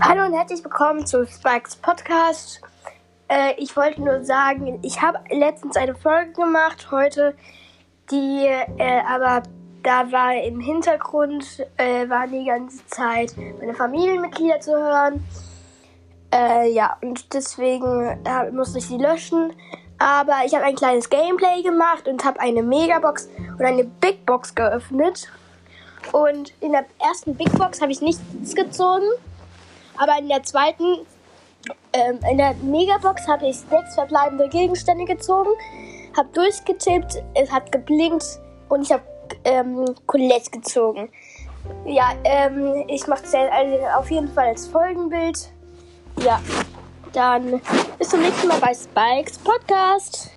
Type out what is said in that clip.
Hallo und herzlich willkommen zu Spikes Podcast. Äh, ich wollte nur sagen, ich habe letztens eine Folge gemacht, heute, die äh, aber da war im Hintergrund, äh, waren die ganze Zeit meine Familienmitglieder zu hören. Äh, ja, und deswegen äh, musste ich sie löschen. Aber ich habe ein kleines Gameplay gemacht und habe eine Megabox und eine Big Box geöffnet. Und in der ersten Big Box habe ich nichts gezogen. Aber in der zweiten, ähm, in der Megabox habe ich sechs verbleibende Gegenstände gezogen. Habe durchgetippt, es hat geblinkt und ich habe ähm, Colette gezogen. Ja, ähm, ich mache das also auf jeden Fall als Folgenbild. Ja, dann bis zum nächsten Mal bei Spikes Podcast.